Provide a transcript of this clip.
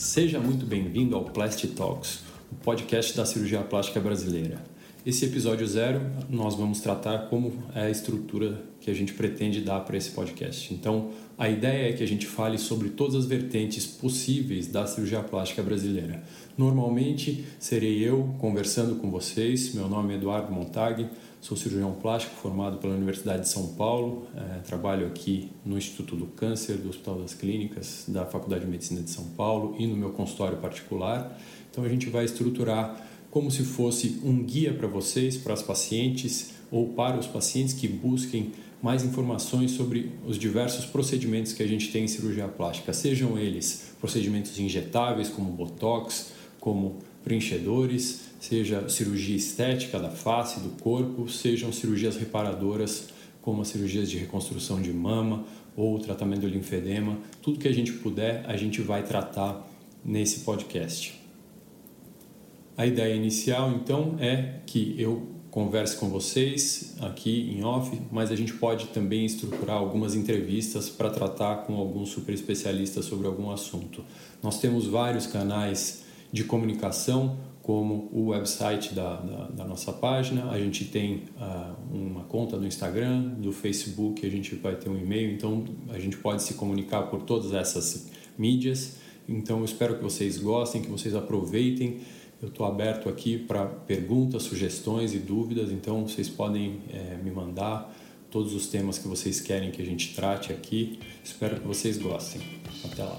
Seja muito bem-vindo ao Plastic Talks, o podcast da cirurgia plástica brasileira. Esse episódio zero, nós vamos tratar como é a estrutura que a gente pretende dar para esse podcast. Então, a ideia é que a gente fale sobre todas as vertentes possíveis da cirurgia plástica brasileira. Normalmente, serei eu conversando com vocês. Meu nome é Eduardo Montag, Sou cirurgião plástico formado pela Universidade de São Paulo, é, trabalho aqui no Instituto do Câncer, do Hospital das Clínicas, da Faculdade de Medicina de São Paulo e no meu consultório particular. Então a gente vai estruturar como se fosse um guia para vocês, para as pacientes ou para os pacientes que busquem mais informações sobre os diversos procedimentos que a gente tem em cirurgia plástica, sejam eles procedimentos injetáveis como botox, como preenchedores, seja cirurgia estética da face, do corpo, sejam cirurgias reparadoras, como as cirurgias de reconstrução de mama ou tratamento do linfedema, tudo que a gente puder, a gente vai tratar nesse podcast. A ideia inicial, então, é que eu converse com vocês aqui em off, mas a gente pode também estruturar algumas entrevistas para tratar com alguns super especialistas sobre algum assunto. Nós temos vários canais de comunicação, como o website da, da, da nossa página, a gente tem uh, uma conta no Instagram, do Facebook, a gente vai ter um e-mail, então a gente pode se comunicar por todas essas mídias. Então eu espero que vocês gostem, que vocês aproveitem. Eu estou aberto aqui para perguntas, sugestões e dúvidas, então vocês podem é, me mandar todos os temas que vocês querem que a gente trate aqui. Espero que vocês gostem. Até lá.